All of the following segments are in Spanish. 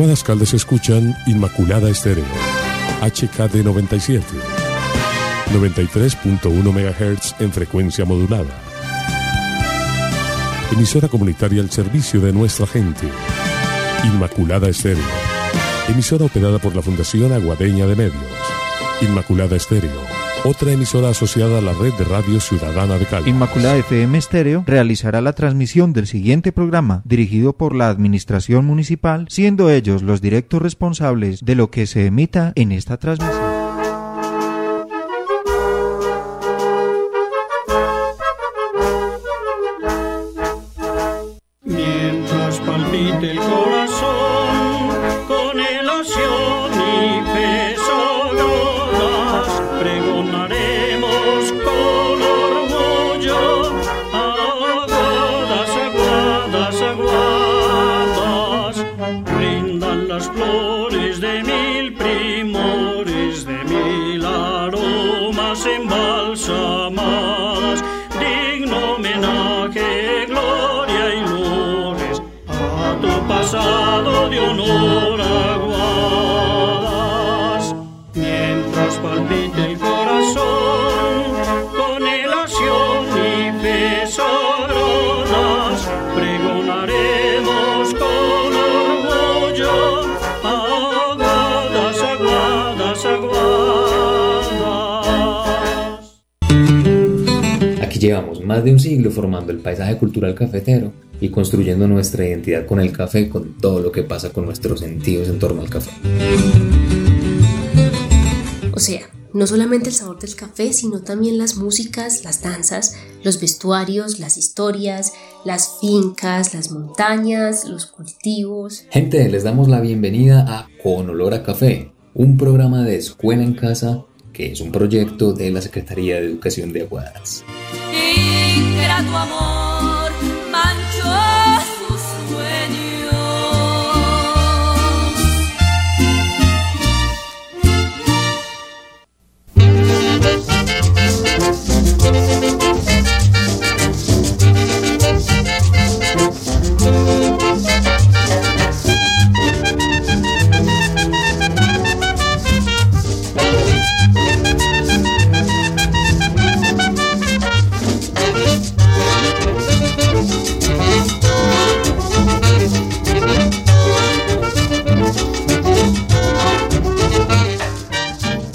Aguadas Caldas escuchan Inmaculada Estéreo, HKD 97, 93.1 MHz en frecuencia modulada. Emisora comunitaria al servicio de nuestra gente. Inmaculada Estéreo. Emisora operada por la Fundación Aguadeña de Medios. Inmaculada Estéreo. Otra emisora asociada a la red de radio ciudadana de Cali. Inmaculada FM Estéreo realizará la transmisión del siguiente programa dirigido por la Administración Municipal, siendo ellos los directos responsables de lo que se emita en esta transmisión. Más de un siglo formando el paisaje cultural cafetero y construyendo nuestra identidad con el café, con todo lo que pasa con nuestros sentidos en torno al café. O sea, no solamente el sabor del café, sino también las músicas, las danzas, los vestuarios, las historias, las fincas, las montañas, los cultivos. Gente, les damos la bienvenida a Con Olor a Café, un programa de escuela en casa que es un proyecto de la Secretaría de Educación de Aguadas. Tu amor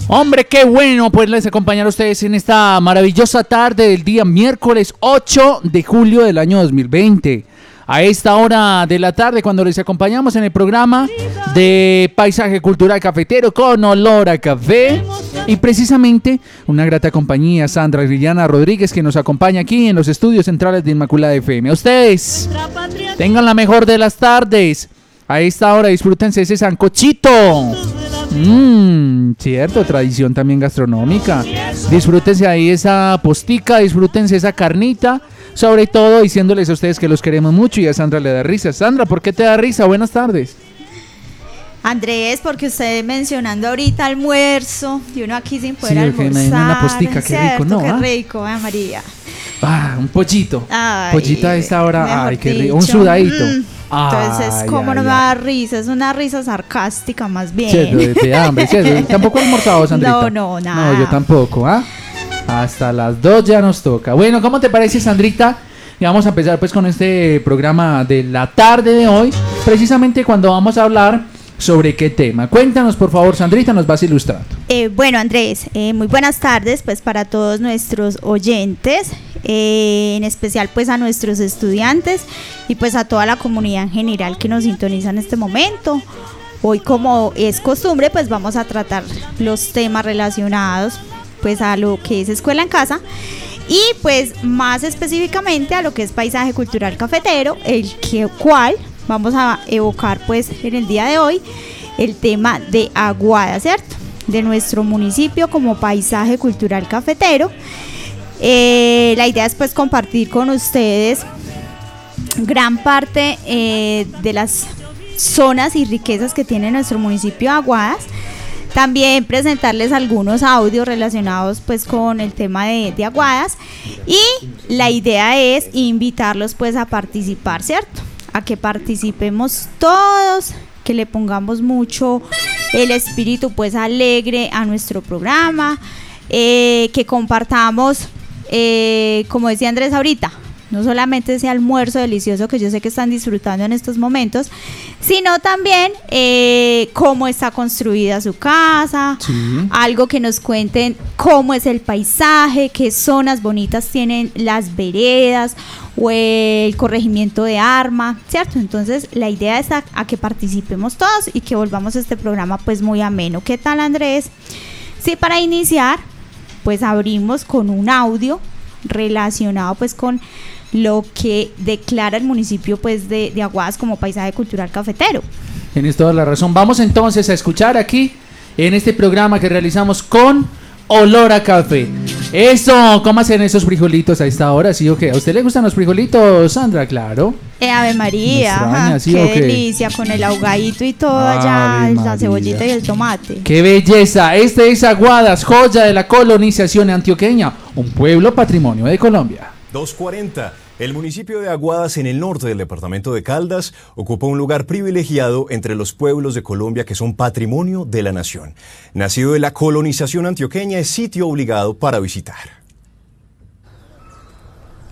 Hombre, qué bueno poderles acompañar a ustedes en esta maravillosa tarde del día miércoles 8 de julio del año 2020. A esta hora de la tarde, cuando les acompañamos en el programa de Paisaje Cultural Cafetero con olor a café. Y precisamente una grata compañía, Sandra Liliana Rodríguez, que nos acompaña aquí en los estudios centrales de Inmaculada FM. Ustedes, tengan la mejor de las tardes. A esta hora disfrútense ese sancochito. Mmm, cierto, tradición también gastronómica. Disfrútense ahí esa postica, disfrútense esa carnita. Sobre todo diciéndoles a ustedes que los queremos mucho y a Sandra le da risa. Sandra, ¿por qué te da risa? Buenas tardes. Andrés, porque usted mencionando ahorita almuerzo y uno aquí sin poder sí, almorzar. una postica, qué rico, ¿no? Qué ah. rico, eh, María. Ah, un pollito. Pollito a esta hora, ay, qué rico. Un sudadito. Mm. Entonces, ¿cómo no me da risa? Es una risa sarcástica más bien. Sí, de, hambre, sí, ¿Tampoco almorzado, Sandrita? No, no, nada. No, yo tampoco, ¿ah? Hasta las dos ya nos toca. Bueno, ¿cómo te parece, Sandrita? Y vamos a empezar pues con este programa de la tarde de hoy, precisamente cuando vamos a hablar sobre qué tema. Cuéntanos, por favor, Sandrita, nos vas ilustrando. Eh, bueno, Andrés, eh, muy buenas tardes pues para todos nuestros oyentes. Eh, en especial pues a nuestros estudiantes y pues a toda la comunidad en general que nos sintoniza en este momento. Hoy como es costumbre pues vamos a tratar los temas relacionados pues a lo que es escuela en casa y pues más específicamente a lo que es paisaje cultural cafetero, el que, cual vamos a evocar pues en el día de hoy el tema de Aguada, ¿cierto? De nuestro municipio como paisaje cultural cafetero. Eh, la idea es pues compartir con ustedes gran parte eh, de las zonas y riquezas que tiene nuestro municipio de Aguadas. También presentarles algunos audios relacionados pues con el tema de, de, Aguadas y la idea es invitarlos pues a participar, ¿cierto? A que participemos todos que le pongamos mucho el espíritu pues alegre a nuestro programa, eh, que compartamos, eh, como decía Andrés ahorita, no solamente ese almuerzo delicioso que yo sé que están disfrutando en estos momentos, sino también eh, cómo está construida su casa, algo que nos cuenten cómo es el paisaje, qué zonas bonitas tienen las veredas o el corregimiento de arma, ¿cierto? Entonces la idea es a, que participemos todos y que volvamos a este programa pues muy ameno. ¿Qué tal Andrés? Sí, para iniciar, pues abrimos con un audio relacionado pues con lo que declara el municipio pues de, de Aguadas como paisaje cultural cafetero. Tienes toda la razón. Vamos entonces a escuchar aquí en este programa que realizamos con olor a café. Eso, ¿cómo hacen esos frijolitos a esta hora? ¿Sí o qué? ¿A usted le gustan los frijolitos, Sandra? Claro. Eh, Ave María, extraña, ajá, ¿sí qué o qué? delicia con el ahogadito y todo allá, Ave la María. cebollita y el tomate. ¡Qué belleza! Este es Aguadas, joya de la colonización antioqueña, un pueblo patrimonio de Colombia. 240. El municipio de Aguadas, en el norte del departamento de Caldas, ocupa un lugar privilegiado entre los pueblos de Colombia que son patrimonio de la nación. Nacido de la colonización antioqueña, es sitio obligado para visitar.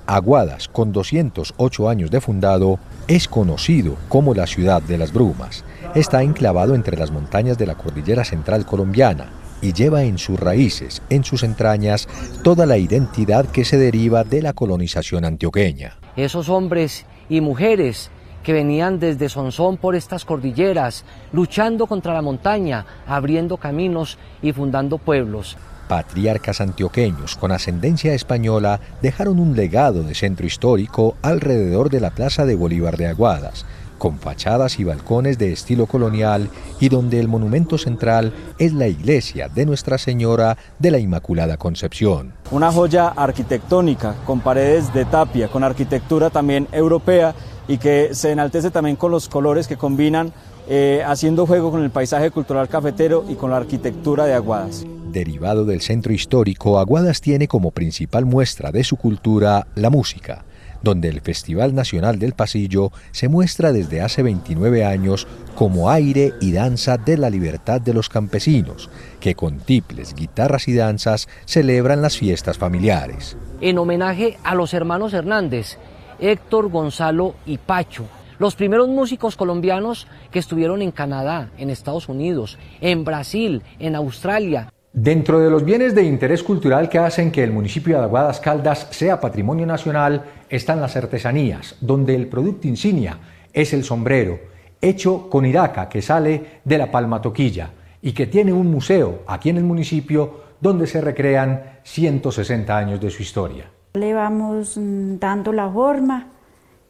Aguadas, con 208 años de fundado, es conocido como la ciudad de las brumas. Está enclavado entre las montañas de la cordillera central colombiana y lleva en sus raíces, en sus entrañas, toda la identidad que se deriva de la colonización antioqueña. esos hombres y mujeres que venían desde Sonsón por estas cordilleras, luchando contra la montaña, abriendo caminos y fundando pueblos. Patriarcas antioqueños con ascendencia española dejaron un legado de centro histórico alrededor de la Plaza de Bolívar de Aguadas, con fachadas y balcones de estilo colonial y donde el monumento central es la iglesia de Nuestra Señora de la Inmaculada Concepción. Una joya arquitectónica con paredes de tapia, con arquitectura también europea y que se enaltece también con los colores que combinan eh, haciendo juego con el paisaje cultural cafetero y con la arquitectura de Aguadas. Derivado del centro histórico, Aguadas tiene como principal muestra de su cultura la música, donde el Festival Nacional del Pasillo se muestra desde hace 29 años como aire y danza de la libertad de los campesinos, que con tiples, guitarras y danzas celebran las fiestas familiares. En homenaje a los hermanos Hernández, Héctor, Gonzalo y Pacho, los primeros músicos colombianos que estuvieron en Canadá, en Estados Unidos, en Brasil, en Australia, Dentro de los bienes de interés cultural que hacen que el municipio de Aguadas Caldas sea patrimonio nacional están las artesanías, donde el producto insignia es el sombrero, hecho con iraca que sale de la palma toquilla y que tiene un museo aquí en el municipio donde se recrean 160 años de su historia. Le vamos dando la forma,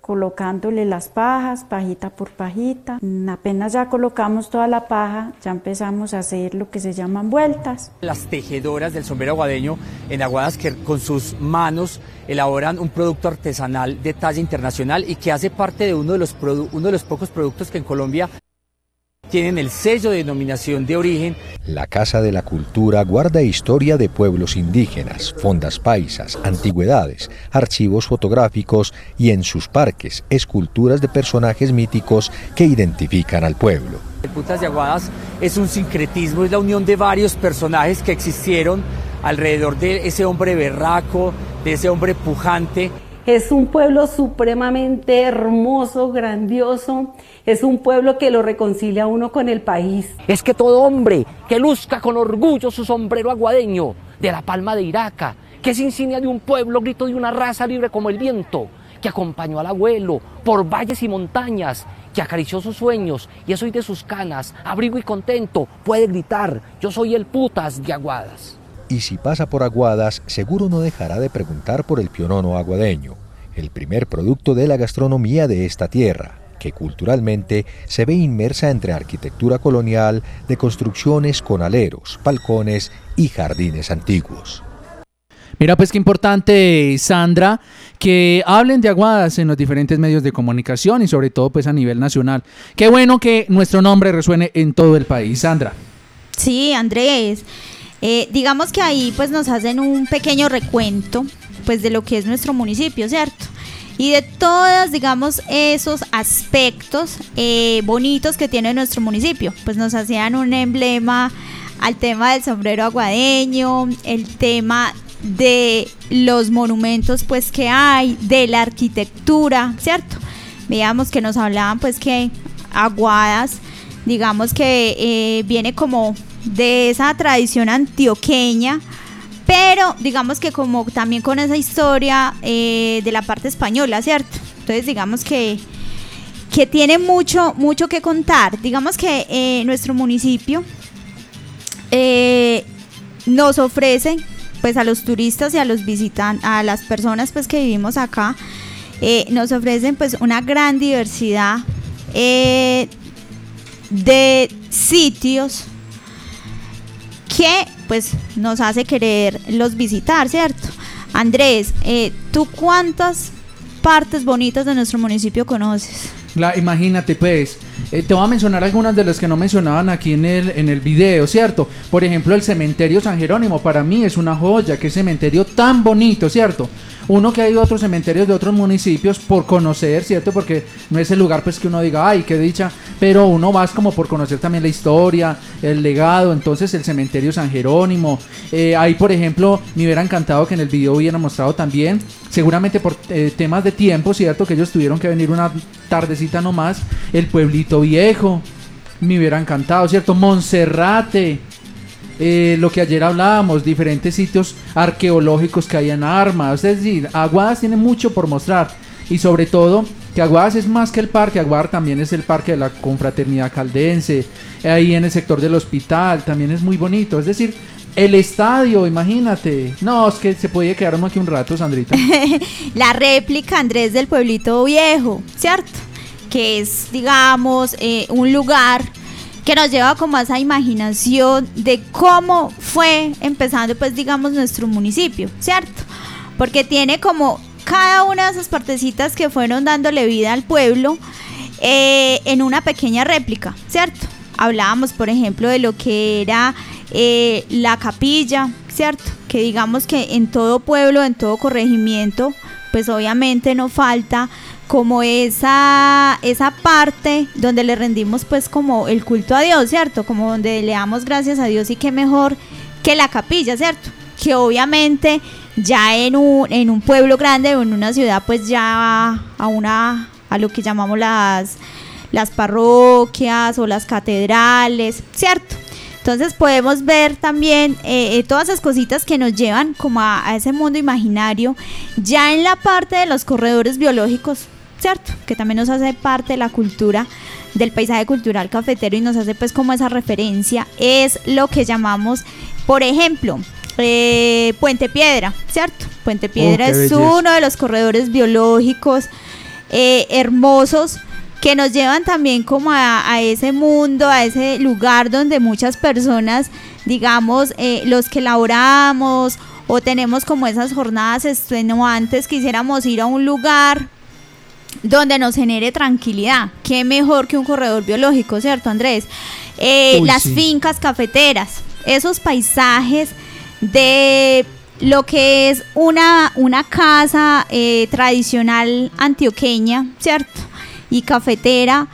colocándole las pajas, pajita por pajita. Mm, Apenas ya colocamos toda la paja, ya empezamos a hacer lo que se llaman vueltas. Las tejedoras del sombrero aguadeño en Aguadas que con sus manos elaboran un producto artesanal de talla internacional y que hace parte de uno de los, uno de los pocos productos que en Colombia tienen el sello de denominación de origen La Casa de la Cultura guarda historia de pueblos indígenas, fondas paisas, antigüedades, archivos fotográficos y en sus parques esculturas de personajes míticos que identifican al pueblo. El Putas de Aguadas es un sincretismo, es la unión de varios personajes que existieron alrededor de ese hombre berraco, de ese hombre pujante. Es un pueblo supremamente hermoso, grandioso. Es un pueblo que lo reconcilia uno con el país. Es que todo hombre que luzca con orgullo su sombrero aguadeño de la palma de Iraca, que es insignia de un pueblo, grito de una raza libre como el viento, que acompañó al abuelo por valles y montañas, que acarició sus sueños y es hoy de sus canas, abrigo y contento, puede gritar, yo soy el putas de Aguadas. Y si pasa por Aguadas, seguro no dejará de preguntar por el pionono aguadeño, el primer producto de la gastronomía de esta tierra, que culturalmente se ve inmersa entre arquitectura colonial de construcciones con aleros, balcones y jardines antiguos. Mira, pues qué importante, Sandra, que hablen de Aguadas en los diferentes medios de comunicación y sobre todo pues a nivel nacional. Qué bueno que nuestro nombre resuene en todo el país, Sandra. Sí, Andrés. Eh, digamos que ahí pues nos hacen un pequeño recuento pues de lo que es nuestro municipio, ¿cierto? y de todos, digamos, esos aspectos eh, bonitos que tiene nuestro municipio. Pues nos hacían un emblema al tema del sombrero aguadeño, el tema de los monumentos pues que hay, de la arquitectura, ¿cierto? Veíamos que nos hablaban pues que Aguadas, digamos que eh, viene como de esa tradición antioqueña, pero digamos que como también con esa historia eh, de la parte española, ¿cierto? Entonces digamos que, que tiene mucho, mucho que contar. Digamos que eh, nuestro municipio nos ofrece pues a los turistas y a los visitantes, a las personas pues que vivimos acá, nos ofrecen pues una gran diversidad de sitios que pues nos hace querer los visitar, ¿cierto? Andrés, eh, ¿tú cuántas partes bonitas de nuestro municipio conoces? La, imagínate, pues, eh, te voy a mencionar algunas de las que no mencionaban aquí en el, en el video, ¿cierto? Por ejemplo, el cementerio San Jerónimo, para mí es una joya, qué cementerio tan bonito, ¿cierto? Uno que ha ido a otros cementerios de otros municipios por conocer, ¿cierto? Porque no es el lugar pues que uno diga, ay, qué dicha, pero uno va como por conocer también la historia, el legado, entonces el cementerio San Jerónimo. Eh, ahí, por ejemplo, me hubiera encantado que en el video hubiera mostrado también, seguramente por eh, temas de tiempo, ¿cierto? Que ellos tuvieron que venir una tardecita nomás, el pueblito viejo, me hubiera encantado, ¿cierto? Monserrate. Eh, lo que ayer hablábamos, diferentes sitios arqueológicos que hay en Armas. Es decir, Aguadas tiene mucho por mostrar. Y sobre todo, que Aguadas es más que el parque, Aguadas también es el parque de la confraternidad caldense. Ahí en el sector del hospital también es muy bonito. Es decir, el estadio, imagínate. No, es que se puede quedarnos aquí un rato, Sandrita. la réplica, Andrés, del pueblito viejo, ¿cierto? Que es, digamos, eh, un lugar que nos lleva como a esa imaginación de cómo fue empezando pues digamos nuestro municipio, ¿cierto? Porque tiene como cada una de esas partecitas que fueron dándole vida al pueblo eh, en una pequeña réplica, ¿cierto? Hablábamos por ejemplo de lo que era eh, la capilla, ¿cierto? Que digamos que en todo pueblo, en todo corregimiento, pues obviamente no falta como esa, esa parte donde le rendimos pues como el culto a Dios, ¿cierto? Como donde le damos gracias a Dios y qué mejor que la capilla, ¿cierto? Que obviamente ya en un, en un pueblo grande o en una ciudad pues ya a una a lo que llamamos las las parroquias o las catedrales, ¿cierto? Entonces podemos ver también eh, eh, todas esas cositas que nos llevan como a, ese mundo imaginario, ya en la parte de los corredores biológicos, ¿cierto? Que también nos hace parte de la cultura del paisaje cultural cafetero y nos hace pues como esa referencia, es lo que llamamos, por ejemplo, eh, Puente Piedra, ¿cierto? Puente Piedra oh, es uno de los corredores biológicos hermosos que nos llevan también como a, ese mundo, a ese lugar donde muchas personas, digamos, eh, los que laboramos o tenemos como esas jornadas extenuantes, quisiéramos ir a un lugar donde nos genere tranquilidad. Qué mejor que un corredor biológico, ¿cierto, Andrés? Eh, las fincas cafeteras, esos paisajes de lo que es una, una casa eh, tradicional antioqueña, ¿cierto? y cafetera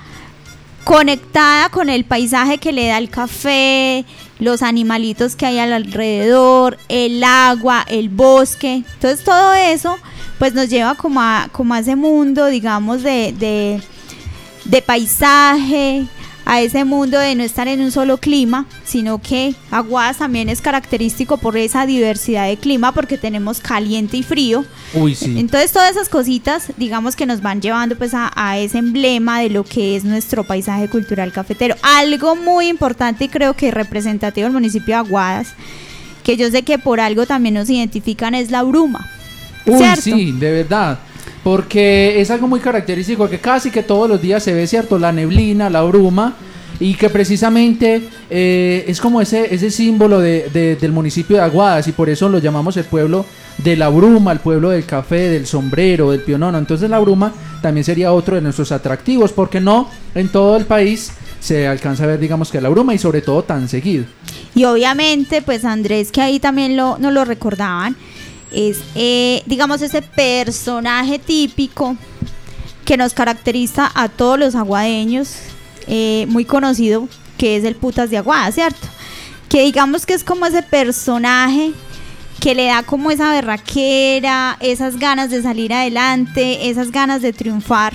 conectada con el paisaje que le da el café, los animalitos que hay alrededor, el agua, el bosque. Entonces todo eso pues nos lleva como a, como a ese mundo, digamos, de, de, de paisaje, a ese mundo de no estar en un solo clima, sino que Aguadas también es característico por esa diversidad de clima, porque tenemos caliente y frío. Uy, sí. Entonces todas esas cositas, digamos que nos van llevando pues a, ese emblema de lo que es nuestro paisaje cultural cafetero. Algo muy importante y creo que representativo del municipio de Aguadas, que yo sé que por algo también nos identifican, es la bruma. Uy, sí, de verdad porque es algo muy característico que casi que todos los días se ve, ¿cierto? La neblina, la bruma, y que precisamente eh, es como ese, ese símbolo de, del municipio de Aguadas, y por eso lo llamamos el pueblo de la bruma, el pueblo del café, del sombrero, del pionono. Entonces la bruma también sería otro de nuestros atractivos, porque no en todo el país se alcanza a ver, digamos que la bruma y sobre todo tan seguido. Y obviamente, pues Andrés, que ahí también lo, nos lo recordaban, es, eh, digamos, ese personaje típico que nos caracteriza a todos los aguadeños, eh, muy conocido, que es el putas de Aguada, ¿cierto? Que digamos que es como ese personaje que le da como esa berraquera, esas ganas de salir adelante, esas ganas de triunfar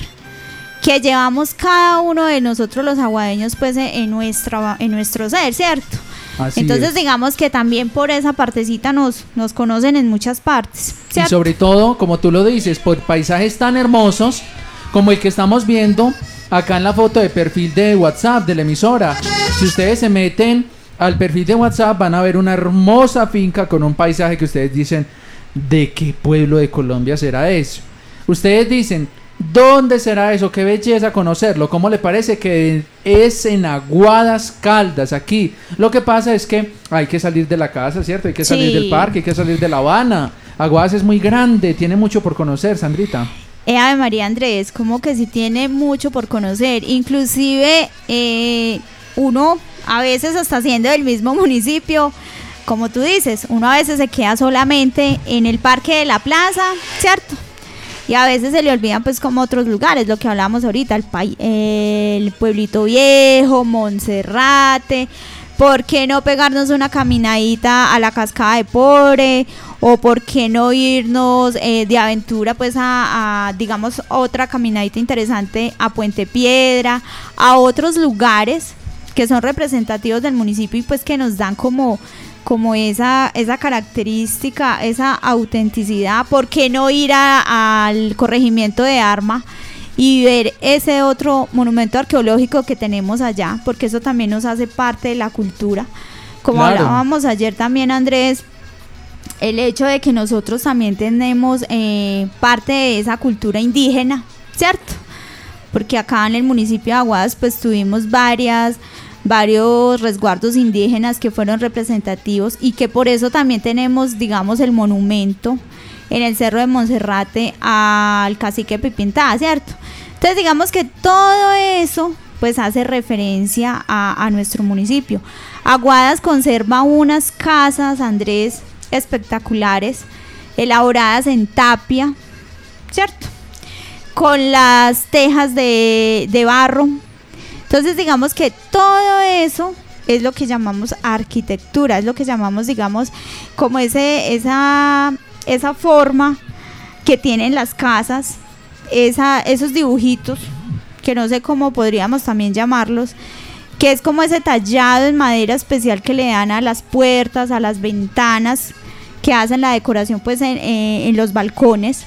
que llevamos cada uno de nosotros los aguadeños pues en, en nuestro ser, ¿cierto? Así Entonces es. digamos que también por esa partecita nos, nos conocen en muchas partes. Y sobre todo, como tú lo dices, por paisajes tan hermosos como el que estamos viendo acá en la foto de perfil de WhatsApp de la emisora. Si ustedes se meten al perfil de WhatsApp van a ver una hermosa finca con un paisaje que ustedes dicen, ¿de qué pueblo de Colombia será eso? Ustedes dicen, ¿dónde será eso? Qué belleza conocerlo. ¿Cómo le parece que es en Aguadas Caldas, aquí? Lo que pasa es que hay que salir de la casa, ¿cierto? Hay que salir Sí. del parque, hay que salir de La Habana. Aguadas es muy grande, tiene mucho por conocer, Sandrita. Eh, Ave María Andrés, como que sí tiene mucho por conocer. Inclusive eh, uno a veces hasta siendo del mismo municipio, como tú dices, uno a veces se queda solamente en el parque de la plaza, ¿cierto? Y a veces se le olvidan pues como otros lugares, lo que hablamos ahorita, el, el pueblito viejo, Monserrate, ¿por qué no pegarnos una caminadita a la cascada de Pore? ¿O por qué no irnos eh, de aventura pues a, digamos, otra caminadita interesante a Puente Piedra, a otros lugares que son representativos del municipio y pues que nos dan como como esa, esa característica, esa autenticidad, ¿por qué no ir a- al corregimiento de Arma y ver ese otro monumento arqueológico que tenemos allá? Porque eso también nos hace parte de la cultura. Como Claro. hablábamos ayer también, Andrés, el hecho de que nosotros también tenemos eh, parte de esa cultura indígena, ¿cierto? Porque acá en el municipio de Aguadas pues tuvimos varias varios resguardos indígenas que fueron representativos y que por eso también tenemos, digamos, el monumento en el Cerro de Monserrate al cacique Pipintada, ¿cierto? Entonces digamos que todo eso pues hace referencia a, a nuestro municipio. Aguadas conserva unas casas, Andrés, espectaculares, elaboradas en tapia, ¿cierto? Con las tejas de, de barro. Entonces digamos que todo eso es lo que llamamos arquitectura, es lo que llamamos, digamos, como ese, esa, esa forma que tienen las casas, esa, esos dibujitos, que no sé cómo podríamos también llamarlos, que es como ese tallado en madera especial que le dan a las puertas, a las ventanas, que hacen la decoración pues en, eh, en los balcones.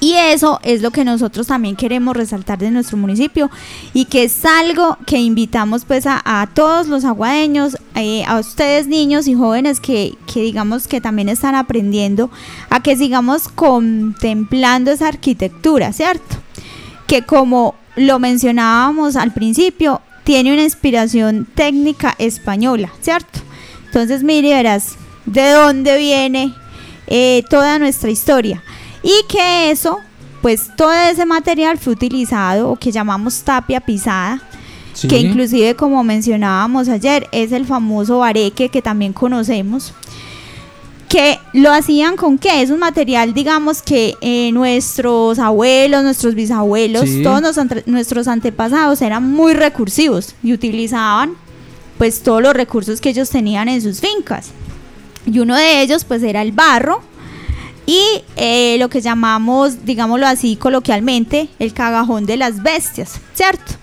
Y eso es lo que nosotros también queremos resaltar de nuestro municipio y que es algo que invitamos pues a, todos los aguadeños, eh, a ustedes niños y jóvenes que, que digamos que también están aprendiendo a que sigamos contemplando esa arquitectura, ¿cierto? Que como lo mencionábamos al principio, tiene una inspiración técnica española, ¿cierto? Entonces mire, verás de dónde viene eh, toda nuestra historia y que eso, pues todo ese material fue utilizado o que llamamos tapia pisada, Sí. que inclusive como mencionábamos ayer es el famoso bareque que también conocemos que lo hacían con qué? Es un material, digamos, que eh, nuestros abuelos, nuestros bisabuelos, Sí. todos nos nuestros antepasados eran muy recursivos y utilizaban pues todos los recursos que ellos tenían en sus fincas. Y uno de ellos pues era el barro y eh, lo que llamamos, digámoslo así coloquialmente, el cagajón de las bestias, ¿cierto?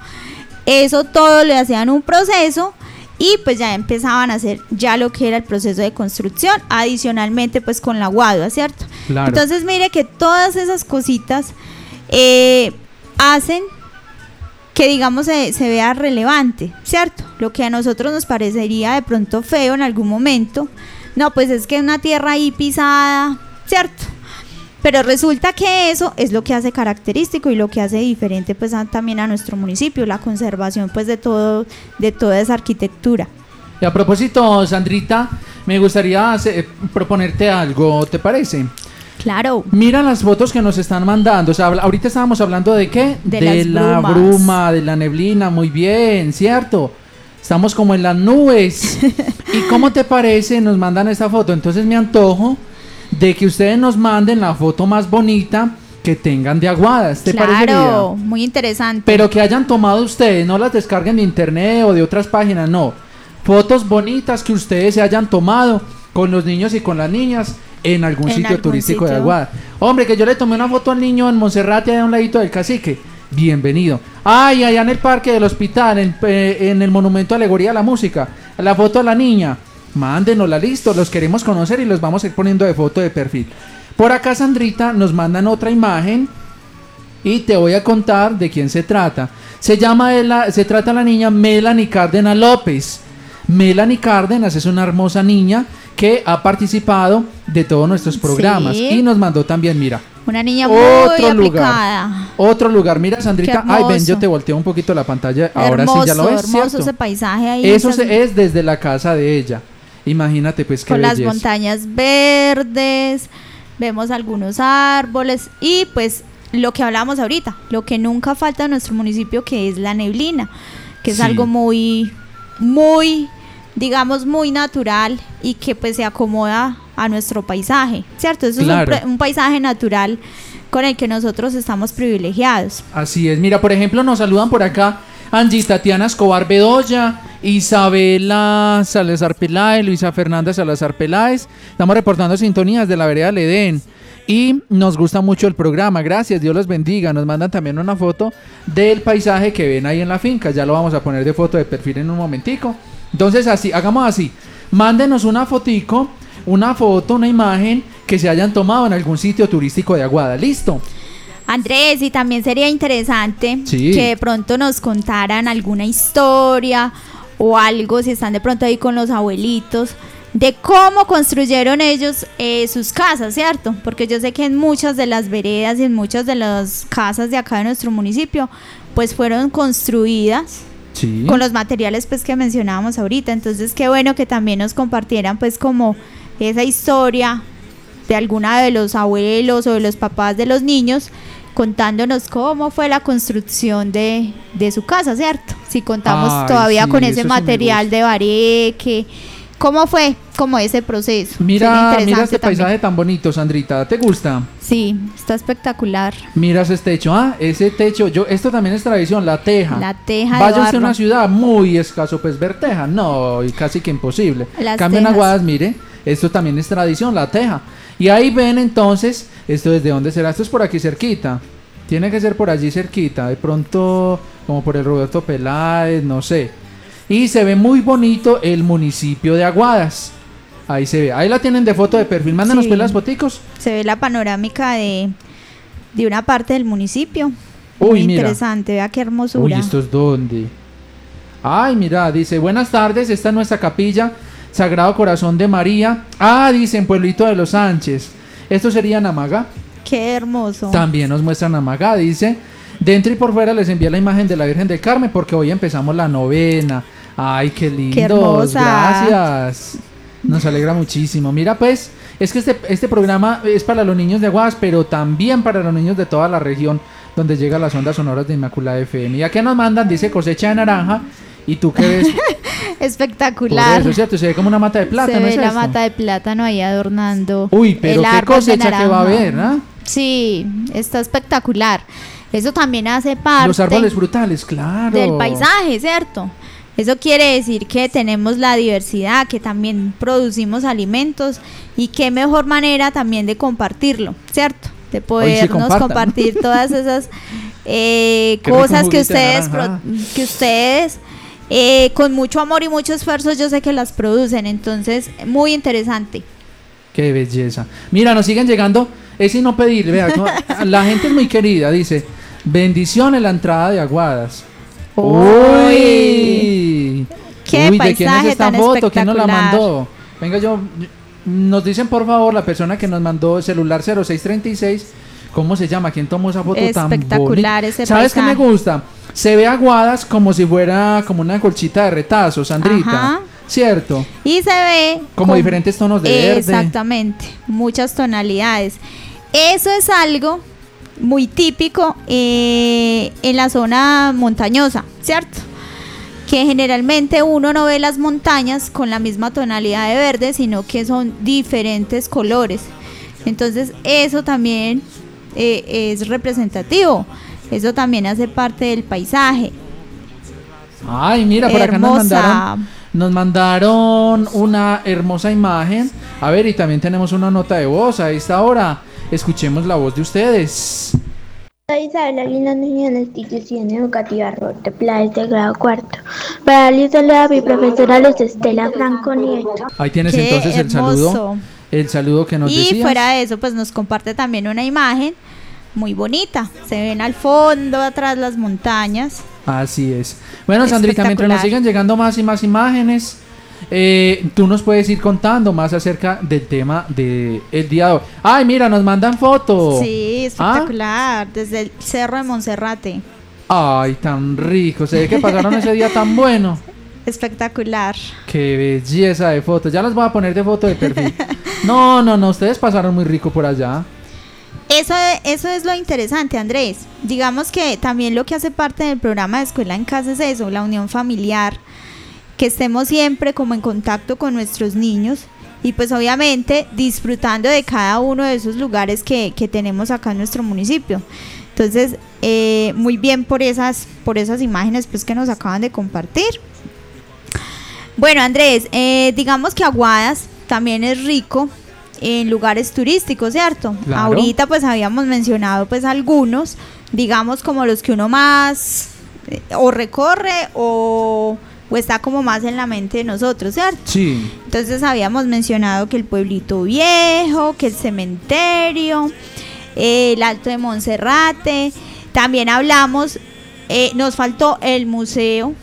Eso todo le hacían un proceso y pues ya empezaban a hacer ya lo que era el proceso de construcción, adicionalmente pues con la guadua, ¿cierto? Claro. Entonces mire que todas esas cositas eh, hacen que digamos se, se vea relevante, ¿cierto? Lo que a nosotros nos parecería de pronto feo en algún momento, no, pues es que una tierra ahí pisada, ¿cierto? Pero resulta que eso es lo que hace característico y lo que hace diferente pues a- también a nuestro municipio, la conservación pues de todo, de toda esa arquitectura. Y a propósito, Sandrita, me gustaría hacer- proponerte algo, ¿te parece? Claro. Mira las fotos que nos están mandando. O sea, ahorita estábamos hablando de qué? De la brumas. bruma, de la neblina. Muy bien, ¿cierto? Estamos como en las nubes. ¿Y cómo te parece? Nos mandan esta foto. Entonces me antojo de que ustedes nos manden la foto más bonita que tengan de Aguadas. ¿Te claro, muy interesante. Pero que hayan tomado ustedes, no las descarguen de internet o de otras páginas, no. Fotos bonitas que ustedes se hayan tomado con los niños y con las niñas en algún En sitio algún turístico de. Aguada. Hombre, que yo le tomé una foto al niño en Monserrate, a un ladito del cacique. Bienvenido. Ay, allá en el parque del hospital, en, eh, en el monumento Alegoría a la Música. La foto a la niña. Mándenosla, listo. Los queremos conocer y los vamos a ir poniendo de foto de perfil. Por acá, Sandrita, nos mandan otra imagen y te voy a contar de quién se trata. Se llama se trata la niña Melanie Cárdenas López. Melanie Cárdenas es una hermosa niña que ha participado de todos nuestros programas Sí. y nos mandó también, mira, Una niña muy otro lugar. aplicada. Otro lugar, mira Sandrita, ay ven, yo te volteo un poquito la pantalla, ahora hermoso, sí ya lo ves, hermoso ¿cierto? ese paisaje ahí. Eso esas- es desde la casa de ella. Imagínate pues qué con las montañas verdes, vemos algunos árboles y pues lo que hablamos ahorita, lo que nunca falta en nuestro municipio que es la neblina, que es Sí. algo muy, muy, digamos, muy natural y que pues se acomoda a nuestro paisaje, ¿cierto? Eso Claro. es un, un paisaje natural con el que nosotros estamos privilegiados. Así es, mira, por ejemplo, nos saludan por acá Angie Tatiana Escobar Bedoya, Isabela Salazar Peláez, Luisa Fernanda Salazar Peláez. Estamos reportando sintonías de la vereda del Edén. Y nos gusta mucho el programa, gracias, Dios los bendiga. Nos mandan también una foto del paisaje que ven ahí en la finca. Ya lo vamos a poner de foto de perfil en un momentico. Entonces, así, hagamos así. Mándenos una fotico, una foto, una imagen que se hayan tomado en algún sitio turístico de Aguada. ¿Listo? Andrés, y también sería interesante Sí. que de pronto nos contaran alguna historia o algo, si están de pronto ahí con los abuelitos, de cómo construyeron ellos eh, sus casas, ¿cierto? Porque yo sé que en muchas de las veredas y en muchas de las casas de acá de nuestro municipio, pues fueron construidas Sí. con los materiales pues que mencionábamos ahorita. Entonces qué bueno que también nos compartieran pues como esa historia de alguna de los abuelos o de los papás de los niños contándonos cómo fue la construcción de, de su casa, ¿cierto? Si contamos Ay, todavía sí, con ese sí material de bareque, ¿cómo fue? como ese proceso? Mira, mira este también. paisaje tan bonito, Sandrita. ¿Te gusta? Sí, está espectacular. Miras este techo, ah, ese techo, yo, esto también es tradición, la teja. La teja Vaya usted a una ciudad muy escaso, pues ver teja, no, y casi que imposible. Las Cambio en. Aguadas, mire, esto también es tradición, la teja. Y ahí ven entonces, esto desde dónde será, esto es por aquí cerquita. Tiene que ser por allí cerquita, de pronto como por el Roberto Peláez, no sé. Y se ve muy bonito el municipio de Aguadas. Ahí se ve, ahí la tienen de foto de perfil, mándanos Sí. pues las foticos. Se ve la panorámica de, de una parte del municipio. Uy, Muy mira. interesante, vea qué Uy, hermosura. ¿esto es dónde? Ay, mira, dice, buenas tardes, esta es nuestra capilla, Sagrado Corazón de María. Ah, dice, en Pueblito de los Sánchez. Esto sería Namaga. Qué hermoso. También nos muestran Namaga, dice. Dentro y por fuera les envía la imagen de la Virgen del Carmen porque hoy empezamos la novena. Ay, qué lindo. hermosa. Gracias. Nos alegra muchísimo. Mira, pues, es que este, este programa es para los niños de Aguas, pero también para los niños de toda la región donde llegan las ondas sonoras de Inmaculada FM. Y aquí nos mandan, dice cosecha de naranja. Y tú qué ves por Espectacular. eso, ¿cierto? Se ve como una mata de Se plátano. ve ¿es la esto? mata de plátano ahí adornando. Uy, pero el qué cosecha que va a haber, ¿ah? Sí, está espectacular. Eso también hace parte Los árboles frutales, claro. del paisaje, ¿cierto? Eso quiere decir que tenemos la diversidad, que también producimos alimentos y qué mejor manera también de compartirlo, ¿cierto? De podernos compartir todas esas eh, cosas que ustedes, pro- que ustedes eh, con mucho amor y mucho esfuerzo yo sé que las producen, entonces muy interesante. Qué belleza. Mira, nos siguen llegando. Es y no pedir, vea. no, la gente es muy querida, dice. Bendiciones la entrada de Aguadas. Uy. Qué Uy, ¿de quién es esta foto? ¿Quién nos la mandó? Venga, yo. Nos dicen por favor la persona que nos mandó celular 0636. ¿Cómo se llama? ¿Quién tomó esa foto tan Espectacular bonita? ese ¿Sabes qué me gusta? Se ve Aguadas como si fuera como una colchita de retazo, Sandrita. Ajá. ¿Cierto? Y se ve Como diferentes tonos de verde. Exactamente, muchas tonalidades. Eso es algo muy típico eh, en la zona montañosa, ¿cierto? Que generalmente uno no ve las montañas con la misma tonalidad de verde, sino que son diferentes colores. Entonces eso también eh, es representativo, eso también hace parte del paisaje. Ay, mira, por acá nos mandaron, nos mandaron una hermosa imagen. A ver, y también tenemos una nota de voz a esta hora. Escuchemos la voz de ustedes. Soy Isabel Lina, niña de la institución educativa Rote Pláez de grado cuarto. Para darle un saludo a mi profesora Luz Estela Franco Nieto. Ahí tienes Qué entonces el saludo. El saludo que nos Y decías. fuera de eso, pues nos comparte también una imagen muy bonita. Se ven al fondo, atrás las montañas. Así es. Bueno, Sandrita, mientras nos sigan llegando más y más imágenes, eh, tú nos puedes ir contando más acerca del tema del el día de hoy. Ay, mira, nos mandan fotos. Sí, Ah, espectacular. Desde el cerro de Monserrate. Ay, tan rico. Se ve que pasaron ese día tan bueno. Espectacular. Qué belleza de fotos. Ya las voy a poner de foto de perfil. No, no, no. Ustedes pasaron muy rico por allá. Eso, eso es lo interesante, Andrés. Digamos que también lo que hace parte del programa de Escuela en Casa es eso, la unión familiar, que estemos siempre como en contacto con nuestros niños y pues obviamente disfrutando de cada uno de esos lugares que, que tenemos acá en nuestro municipio. Entonces, eh, muy bien por esas, por esas imágenes pues, que nos acaban de compartir. Bueno, Andrés, eh, digamos que Aguadas también es rico en lugares turísticos, ¿cierto? Claro. Ahorita pues habíamos mencionado pues algunos, digamos como los que uno más eh, o recorre o, o está como más en la mente de nosotros, ¿cierto? Sí. Entonces habíamos mencionado que el pueblito viejo, que el cementerio, eh, el Alto de Monserrate, también hablamos, eh, nos faltó el Museo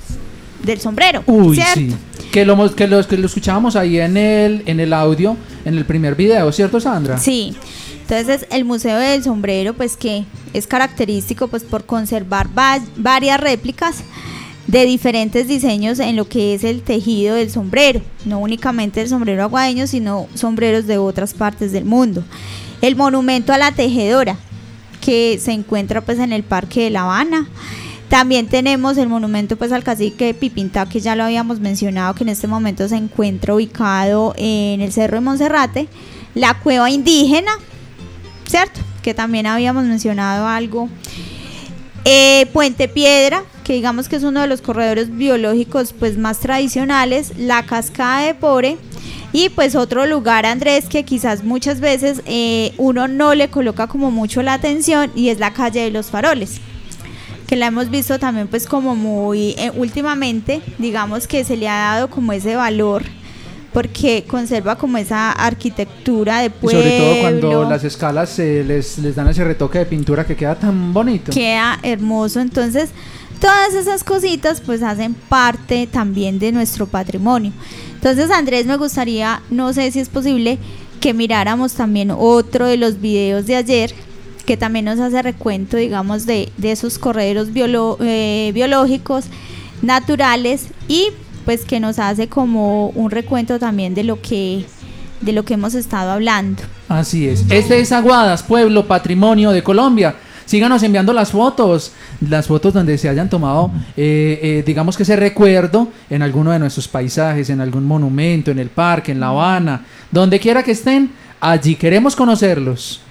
del Sombrero, Uy, ¿cierto? sí. Que lo, que, los, escuchábamos ahí en el, en el audio, en el primer video, ¿cierto, Sandra? Sí. Entonces el Museo del Sombrero, pues que es característico pues por conservar va- varias réplicas de diferentes diseños en lo que es el tejido del sombrero, no únicamente el sombrero aguadeño, sino sombreros de otras partes del mundo. El monumento a la tejedora, que se encuentra pues en el Parque de La Habana. También tenemos el monumento pues al cacique Pipintá, que ya lo habíamos mencionado, que en este momento se encuentra ubicado en el Cerro de Monserrate. La cueva indígena, ¿cierto? Que también habíamos mencionado algo. Eh, Puente Piedra, que digamos que es uno de los corredores biológicos pues más tradicionales. La Cascada de Pore. Y pues otro lugar, Andrés, que quizás muchas veces eh, uno no le coloca como mucho la atención y es la calle de los faroles que la hemos visto también pues como muy eh, últimamente, digamos que se le ha dado como ese valor porque conserva como esa arquitectura de Y pueblo. sobre todo cuando las escalas se les, les dan ese retoque de pintura que queda tan bonito. queda hermoso. Entonces, todas esas cositas pues hacen parte también de nuestro patrimonio. Entonces, Andrés, me gustaría, no sé si es posible, que miráramos también otro de los videos de ayer que también nos hace recuento, digamos, de, de esos corredores biolo- eh, biológicos naturales y pues que nos hace como un recuento también de lo que de lo que hemos estado hablando. Así es. Este es Aguadas, pueblo patrimonio de Colombia. Síganos enviando las fotos, las fotos donde se hayan tomado, eh, eh, digamos que ese recuerdo en alguno de nuestros paisajes, en algún monumento, en el parque, en La Habana, donde quiera que estén, allí queremos conocerlos.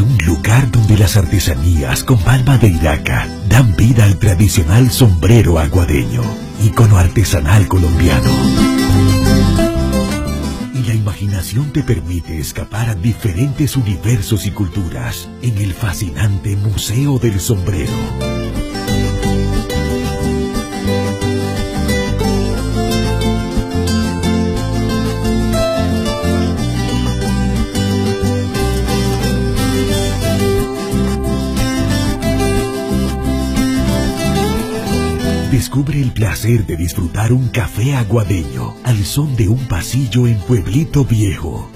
Un lugar donde las artesanías con palma de iraca dan vida al tradicional sombrero aguadeño, ícono artesanal colombiano. Y la imaginación te permite escapar a diferentes universos y culturas en el fascinante Museo del Sombrero. Descubre el placer de disfrutar un café aguadeño al son de un pasillo en Pueblito Viejo.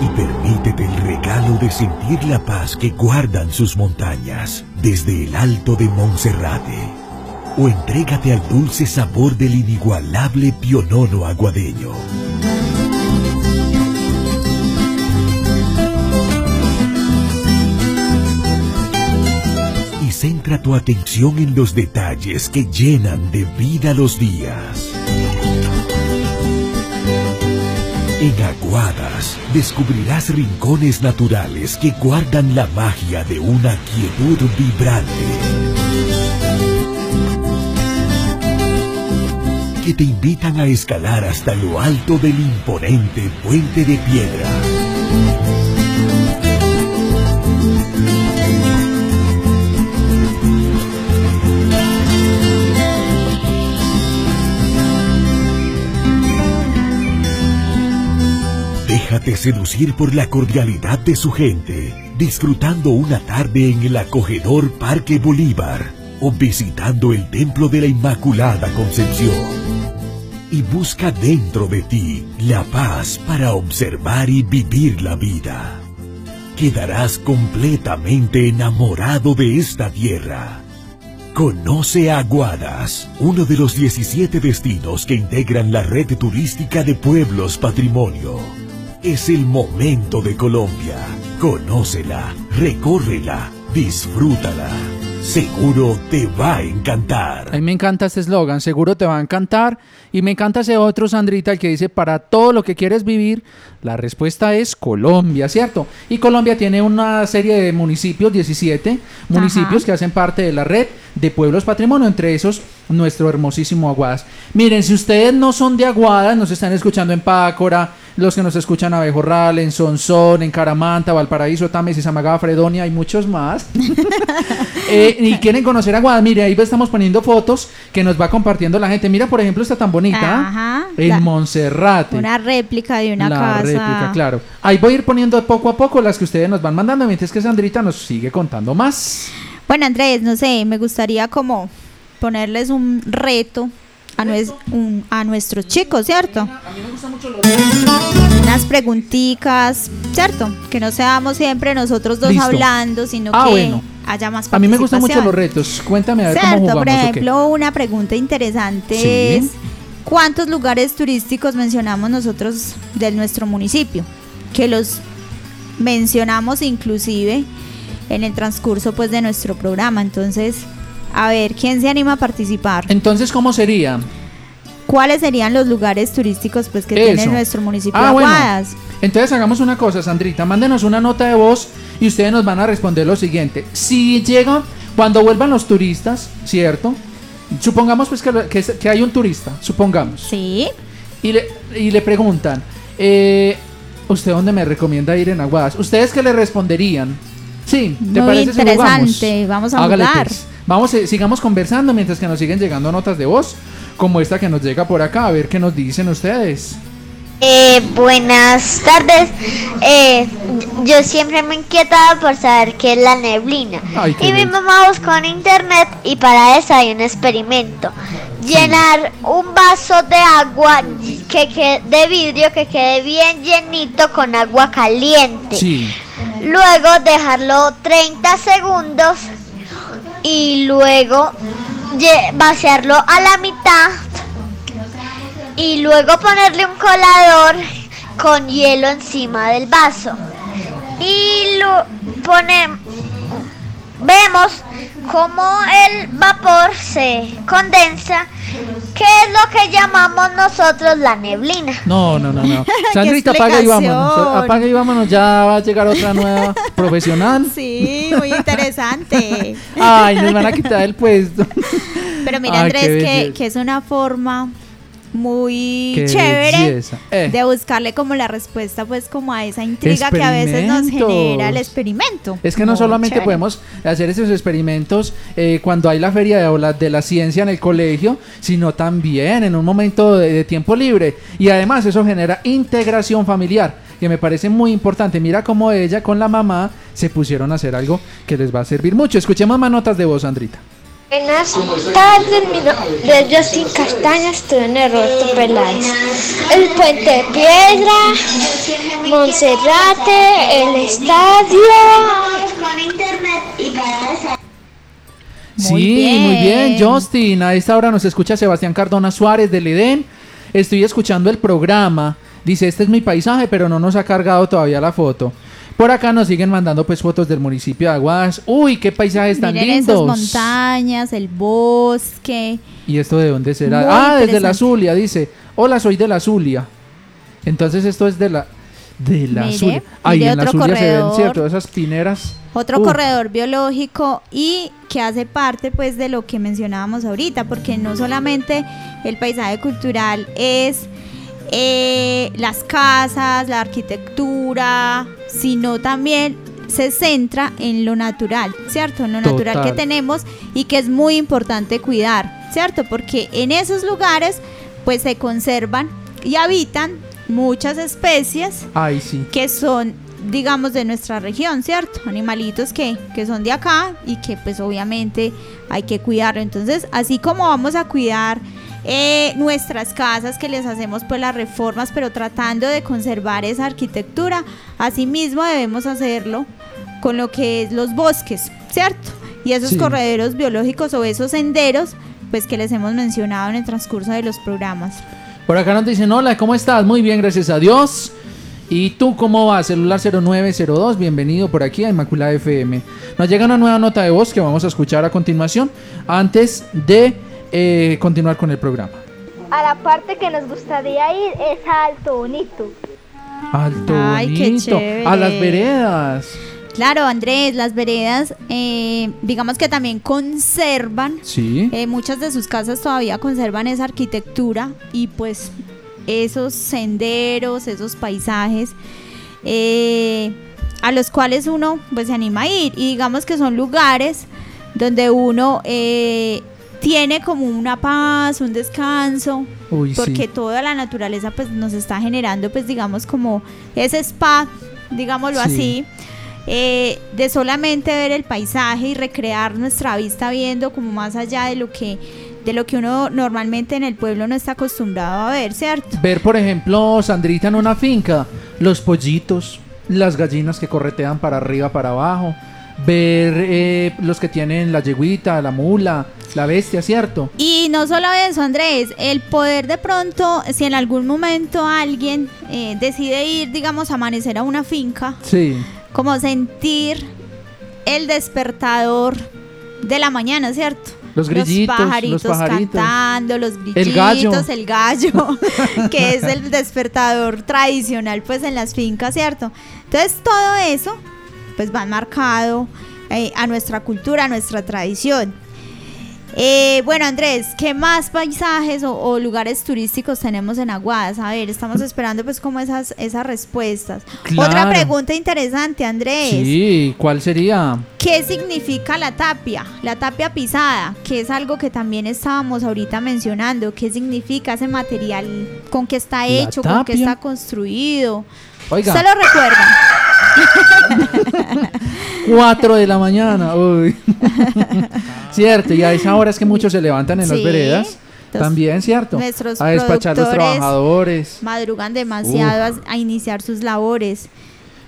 Y permítete el regalo de sentir la paz que guardan sus montañas desde el alto de Monserrate. O entrégate al dulce sabor del inigualable pionono aguadeño. Tu atención en los detalles que llenan de vida los días. En Aguadas descubrirás rincones naturales que guardan la magia de una quietud vibrante. Que te invitan a escalar hasta lo alto del imponente puente de piedra. Déjate seducir por la cordialidad de su gente, disfrutando una tarde en el acogedor Parque Bolívar o visitando el Templo de la Inmaculada Concepción. Y busca dentro de ti la paz para observar y vivir la vida. Quedarás completamente enamorado de esta tierra. Conoce Aguadas, uno de los 17 destinos que integran la red turística de Pueblos Patrimonio. Es el momento de Colombia. Conócela, recórrela, disfrútala. Seguro te va a encantar. A mí me encanta este eslogan, seguro te va a encantar. Y me encanta ese otro, Sandrita, el que dice, para todo lo que quieres vivir, la respuesta es Colombia, ¿cierto? Y Colombia tiene una serie de municipios, 17 municipios que hacen parte de la red de pueblos patrimonio, entre esos nuestro hermosísimo Aguadas. Miren, si ustedes no son de Aguadas, nos están escuchando en Pácora, los que nos escuchan a Abejorral, en Sonsón, en Caramanta, Valparaíso, Tames, Izamaga, Fredonia y muchos más. Eh, y quieren conocer Aguadas, mire, ahí estamos poniendo fotos que nos va compartiendo la gente. Mira, por ejemplo, esta tan bonita, Ajá. en La- Monserrate. Una réplica de una la casa. réplica, claro. Ahí voy a ir poniendo poco a poco las que ustedes nos van mandando, mientras que Sandrita nos sigue contando más. Bueno, Andrés, no sé, me gustaría como ponerles un reto a, nues- un- a nuestros chicos, ¿cierto? Unas preguntitas, ¿cierto? Que no seamos siempre nosotros dos Listo. hablando, sino Ah, que bueno. haya más A mí me gustan mucho los retos. Cuéntame a ver cómo Cierto, jugamos. por ejemplo, una pregunta interesante Sí. es ¿cuántos lugares turísticos mencionamos nosotros de nuestro municipio? Que los mencionamos inclusive en el transcurso pues de nuestro programa. Entonces, a ver, ¿quién se anima a participar? Entonces, ¿cómo sería? ¿Cuáles serían los lugares turísticos pues que Eso. tiene nuestro municipio Ah, de bueno. Aguadas? Entonces hagamos una cosa, Sandrita, mándenos una nota de voz y ustedes nos van a responder lo siguiente. Si llegan, cuando vuelvan los turistas, ¿cierto? Supongamos pues que, que, hay un turista, supongamos. Sí. Y le, y le preguntan, eh, ¿usted dónde me recomienda ir en Aguadas? ¿Ustedes qué le responderían? Sí, ¿te Muy parece si interesante, vamos a Hágale, jugar. pues. Vamos, eh, sigamos conversando mientras que nos siguen llegando notas de voz, como esta que nos llega por acá, a ver qué nos dicen ustedes. Eh, buenas tardes. Eh, yo siempre me he inquietado por saber qué es la neblina. Ay, y mi mamá buscó en internet y para eso hay un experimento. Llenar un vaso de agua que, que- de vidrio que quede bien llenito con agua caliente. Sí. Luego dejarlo 30 segundos y luego vaciarlo a la mitad y luego ponerle un colador con hielo encima del vaso. Y lo ponemos vemos cómo el vapor se condensa, que es lo que llamamos nosotros la neblina. No, no, no, no. Sandrita, apaga y vámonos. Apaga y vámonos, ya va a llegar otra nueva profesional. Sí, muy interesante. Ay, nos van a quitar el puesto. Pero mira, Ay, Andrés, que es una forma muy Qué chévere. Eh. de buscarle como la respuesta pues como a esa intriga que a veces nos genera el experimento. Es que no Muy solamente chévere. podemos hacer esos experimentos eh, cuando hay la feria de la, de la ciencia en el colegio, sino también en un momento de, de tiempo libre. Y además eso genera integración familiar. que me parece muy importante. Mira cómo ella con la mamá se pusieron a hacer algo que les va a servir mucho. Escuchemos más notas de voz, Sandrita. Buenas tardes, mi nombre es Justin Castaña, estoy en el Roberto Peláez. El Puente de Piedra, Monserrate, el estadio. sí, muy bien, Justin. A esta hora nos escucha Sebastián Cardona Suárez del Edén. Estoy escuchando el programa. Dice, este es mi paisaje, pero no nos ha cargado todavía la foto. Por acá nos siguen mandando pues fotos del municipio de Aguas. Uy, qué paisajes tan Miren esas lindos. montañas, el bosque. ¿Y esto de dónde será? Muy ah, desde la. Zulia, dice. Hola, soy de la Zulia. Entonces esto es de la de la Mire, Zulia. Ahí en la Zulia se ven, corredor. ¿cierto? Esas pineras. Otro Uh, corredor biológico y que hace parte pues de lo que mencionábamos ahorita, porque no solamente el paisaje cultural es eh, las casas, la arquitectura, sino también se centra en lo natural, ¿cierto? En lo natural que tenemos y que es muy importante cuidar, ¿cierto? Porque en esos lugares pues se conservan y habitan muchas especies Ay, sí. que son, digamos, de nuestra región, ¿cierto? Animalitos que, que son de acá y que pues obviamente hay que cuidarlo. Entonces, así como vamos a cuidar eh, nuestras casas, que les hacemos pues las reformas, pero tratando de conservar esa arquitectura, asimismo debemos hacerlo con lo que es los bosques, ¿cierto? Y esos Sí. correderos biológicos o esos senderos, pues que les hemos mencionado en el transcurso de los programas. Por acá nos dicen, hola, ¿cómo estás? Muy bien, gracias a Dios. ¿Y tú cómo vas? Celular 0902, bienvenido por aquí a Inmaculada FM. Nos llega una nueva nota de voz que vamos a escuchar a continuación antes de eh, continuar con el programa. A la parte que nos gustaría ir es a Alto Bonito. Alto Ay, qué bonito. A las veredas. Claro, Andrés, las veredas, eh, digamos que también conservan, Sí. eh, muchas de sus casas todavía conservan esa arquitectura y pues esos senderos, esos paisajes eh, a los cuales uno pues se anima a ir y digamos que son lugares donde uno eh, tiene como una paz, un descanso, Uy, sí. porque toda la naturaleza pues nos está generando pues digamos como ese spa, digámoslo Sí. así, eh, de solamente ver el paisaje y recrear nuestra vista viendo como más allá de lo que de lo que uno normalmente en el pueblo no está acostumbrado a ver, ¿cierto? Ver, por ejemplo, Sandrita en una finca, los pollitos, las gallinas que corretean para arriba, para abajo. Ver eh, los que tienen la yeguita, la mula, la bestia, ¿cierto? Y no solo eso, Andrés, el poder de pronto, si en algún momento alguien eh, decide ir, digamos, a amanecer a una finca, Sí. como sentir el despertador de la mañana, ¿cierto? Los grillitos, los pajaritos, pajaritos. cantando, los grillitos, El gallo. el gallo, que es el despertador tradicional pues en las fincas, ¿cierto? Entonces todo eso pues va marcado eh, a nuestra cultura, a nuestra tradición. Eh, bueno, Andrés, ¿qué más paisajes o, o lugares turísticos tenemos en Aguadas? A ver, estamos esperando pues como esas, esas respuestas. Otra pregunta interesante, Andrés. Sí, ¿cuál sería? ¿Qué significa la tapia? La tapia pisada, que es algo que también estábamos ahorita mencionando. ¿Qué significa ese material? ¿Con qué está hecho? ¿Con qué está construido? Oiga. ¿Se lo recuerdan? 4 de la mañana. Uy. cierto, y a esa hora es que muchos se levantan en las veredas. También, ¿cierto? nuestros a despachar los trabajadores. Madrugan demasiado a, a iniciar sus labores.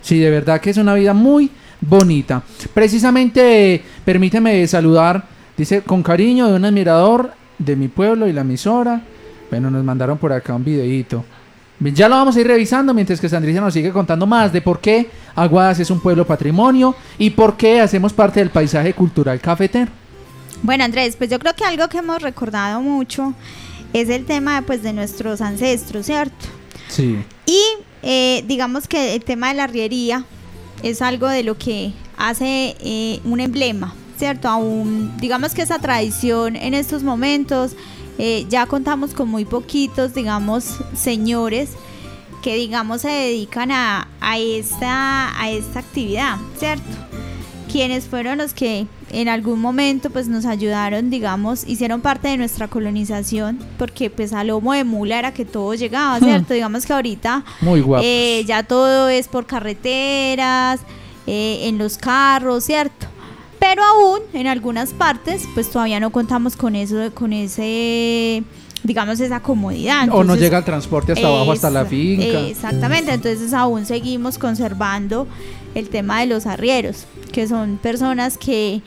Sí, de verdad que es una vida muy bonita. Precisamente, permíteme saludar, dice, con cariño de un admirador de mi pueblo y la emisora. Bueno, nos mandaron por acá un videíto. Ya lo vamos a ir revisando mientras que Sandrita nos sigue contando más de por qué Aguadas es un pueblo patrimonio y por qué hacemos parte del paisaje cultural cafetero. Bueno, Andrés, pues yo creo que algo que hemos recordado mucho es el tema pues, de nuestros ancestros, ¿cierto? Sí. Y eh, digamos que el tema de la arriería es algo de lo que hace eh, un emblema, ¿cierto? Aún, digamos que esa tradición en estos momentos eh, ya contamos con muy poquitos, digamos, señores que digamos se dedican a, a esta, a esta actividad, ¿cierto? Quienes fueron los que en algún momento pues nos ayudaron, digamos, hicieron parte de nuestra colonización, porque pues a lomo de mula era que todo llegaba, Hmm. ¿cierto? Digamos que ahorita Muy eh, ya todo es por carreteras, eh, en los carros, ¿cierto? Pero aún en algunas partes pues todavía no contamos con eso, con ese, digamos, esa comodidad. o no llega el transporte hasta abajo, hasta la finca. Exactamente, entonces aún seguimos conservando el tema de los arrieros, que son personas que,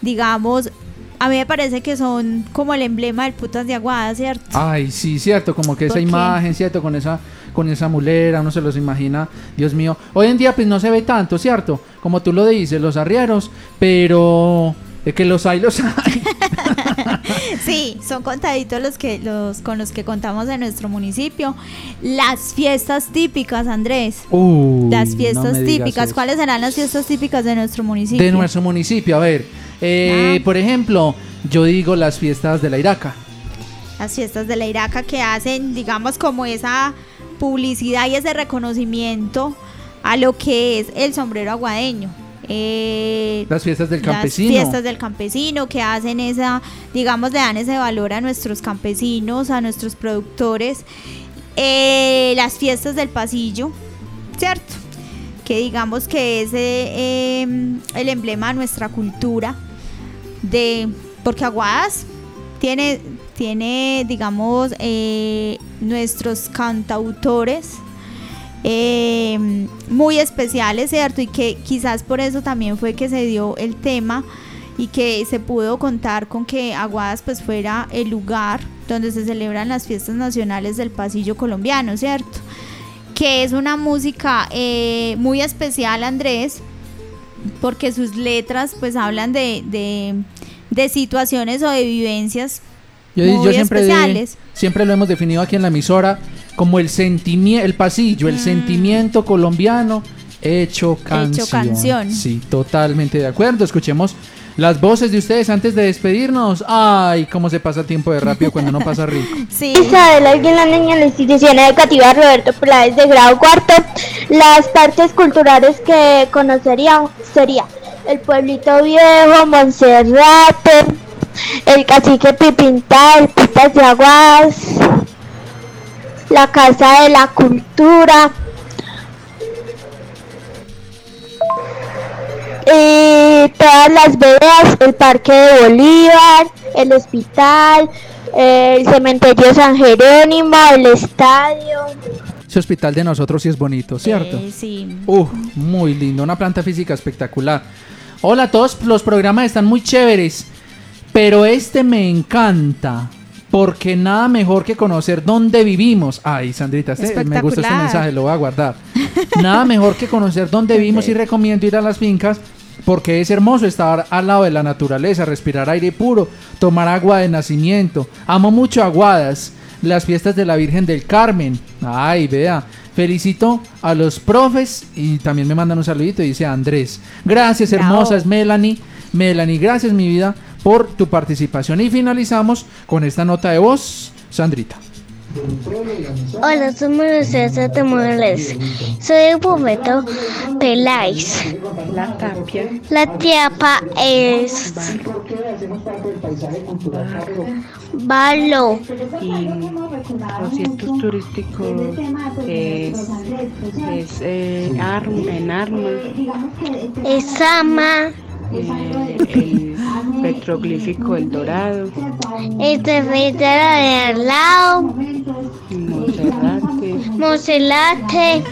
digamos, a mí me parece que son como el emblema del putas de Aguada, ¿cierto? Ay, sí, cierto, como que esa imagen, cierto, con esa con esa mulera, uno se los imagina, Dios mío. Hoy en día pues no se ve tanto, cierto, como tú lo dices, los arrieros, pero es que los hay, los hay. Sí, son contaditos los que los con los que contamos en nuestro municipio. Las fiestas típicas, Andrés. Uy, las fiestas típicas. ¿Cuáles serán las fiestas típicas de nuestro municipio? De nuestro municipio, a ver, eh, por ejemplo, yo digo las fiestas de la Iraca. las fiestas de la Iraca que hacen, digamos, como esa publicidad y ese reconocimiento a lo que es el sombrero aguadeño. Eh, Las fiestas del campesino. Las fiestas del campesino que hacen esa, digamos, le dan ese valor a nuestros campesinos, a nuestros productores. Eh, las fiestas del pasillo, ¿cierto? Que digamos que es eh, em, el emblema de nuestra cultura. De, porque Aguadas tiene, tiene digamos, eh, nuestros cantautores eh, muy especiales, ¿cierto? Y que quizás por eso también fue que se dio el tema y que se pudo contar con que Aguadas pues fuera el lugar donde se celebran las fiestas nacionales del pasillo colombiano, ¿cierto? Que es una música eh, muy especial, Andrés, porque sus letras pues hablan de, de, de situaciones o de vivencias Yo, muy yo siempre, especiales. siempre lo hemos definido aquí en la emisora como el sentimiento, el pasillo, el sentimiento colombiano hecho canción. canción. Sí, totalmente de acuerdo. Escuchemos las voces de ustedes antes de despedirnos. Ay, cómo se pasa el tiempo de rápido cuando no pasa rico. Sí. Isabel Alguien, la niña en la institución educativa Roberto Peláez de grado cuarto. Las partes culturales que conocería sería el pueblito viejo, Monserrate, el cacique Pipintal, Putas de Aguas, la casa de la cultura. Y todas las veredas, el parque de Bolívar, el hospital, el cementerio San Jerónimo, el estadio. Ese hospital de nosotros sí es bonito, ¿cierto? Eh, sí. Uf, muy lindo, una planta física espectacular. Hola a todos, los programas están muy chéveres, pero este me encanta. Porque nada mejor que conocer dónde vivimos. Ay, Sandrita, este- me gusta este mensaje, lo voy a guardar. Nada mejor que conocer dónde vivimos y recomiendo ir a las fincas porque es hermoso estar al lado de la naturaleza, respirar aire puro, tomar agua de nacimiento. Amo mucho Aguadas, las fiestas de la Virgen del Carmen. Ay, vea. Felicito a los profes y también me mandan un saludito, dice Andrés. Gracias, Bravo. hermosas, Melanie. Melanie, gracias, mi vida, por tu participación. Y finalizamos con esta nota de voz, Sandrita. Hola, somos César de Morales. Soy el Bobeto Peláez. La tapia. La tiapa es. Balo. y los turísticos es, es eh, Arm- en Arma, Es ama. Eh, el petroglífico El Dorado, Es de Rivera de al lado. Monserrate, Monselate.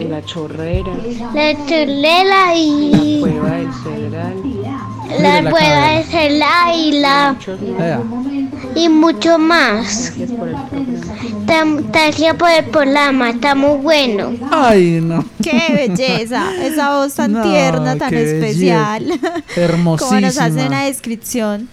la, la Chorrera, La chulela y. Cueva del Cedral, La la cueva y la. Y mucho más. Tam- Gracias por el programa, está muy bueno. Ay, no. ¡Qué belleza! Esa voz tan No, tierna, tan qué especial. belleza. Como nos hace Hermosísima. una descripción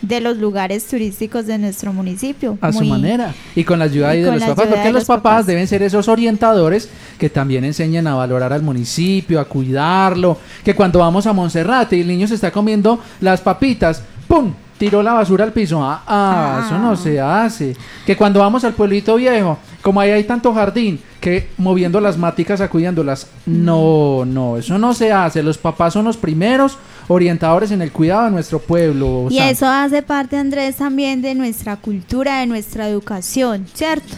de los lugares turísticos de nuestro municipio. A su manera. Y con la ayuda y de con los la papás, ayuda porque de los los papás, papás. deben ser esos orientadores que también enseñan a valorar al municipio, a cuidarlo. Que cuando vamos a Monserrate y el niño se está comiendo las papitas, ¡pum! Tiró la basura al piso. Ah, ah, eso no se hace. Que cuando vamos al pueblito viejo, como ahí hay tanto jardín, que moviendo las máticas, sacudiéndolas. No, no, eso no se hace. Los papás son los primeros orientadores en el cuidado de nuestro pueblo. Y Sam. eso hace parte, Andrés, también de nuestra cultura, de nuestra educación, ¿cierto?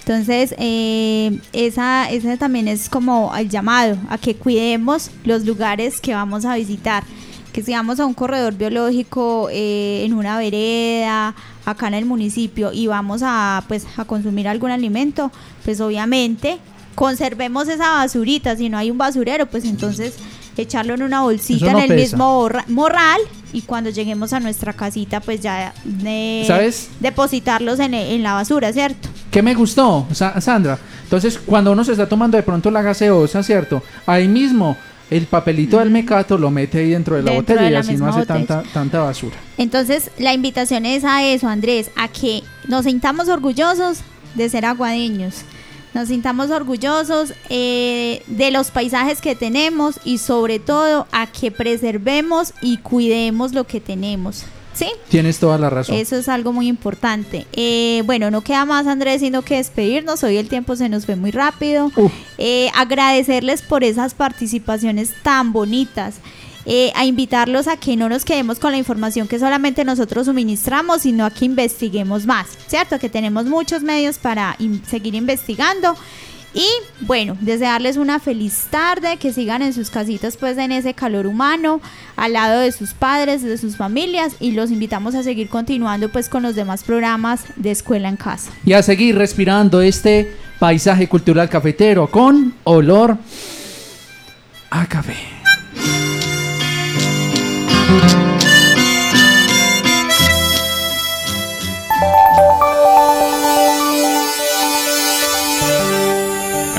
Entonces, eh, esa, ese también es como el llamado a que cuidemos los lugares que vamos a visitar. Que si vamos a un corredor biológico eh, en una vereda, acá en el municipio, y vamos a, pues, a consumir algún alimento, pues obviamente conservemos esa basurita. Si no hay un basurero, pues entonces echarlo en una bolsita no en el pesa. mismo morral y cuando lleguemos a nuestra casita pues ya eh, ¿Sabes? depositarlos en, en la basura, ¿cierto? ¿Qué me gustó, Sa- Sandra? Entonces, cuando uno se está tomando de pronto la gaseosa, ¿cierto? Ahí mismo el papelito del mecato lo mete ahí dentro de la Dentro botella de y así no hace tanta, tanta basura. Entonces la invitación es a eso, Andrés, a que nos sintamos orgullosos de ser aguadeños. Nos sintamos orgullosos eh, de los paisajes que tenemos y sobre todo a que preservemos y cuidemos lo que tenemos. ¿Sí? Tienes toda la razón. Eso es algo muy importante. Eh, bueno, no queda más, Andrés, sino que despedirnos. Hoy el tiempo se nos fue muy rápido. Eh, agradecerles por esas participaciones tan bonitas. Eh, a invitarlos a que no nos quedemos con la información que solamente nosotros suministramos, sino a que investiguemos más, ¿cierto? Que tenemos muchos medios para in- seguir investigando. Y bueno, desearles una feliz tarde, que sigan en sus casitas pues en ese calor humano, al lado de sus padres, de sus familias y los invitamos a seguir continuando pues con los demás programas de Escuela en Casa. Y a seguir respirando este paisaje cultural cafetero con olor a café.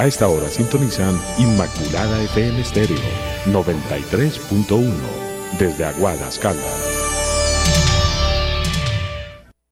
A esta hora sintonizan Inmaculada FM Estéreo 93.1 desde Aguadas, Caldas.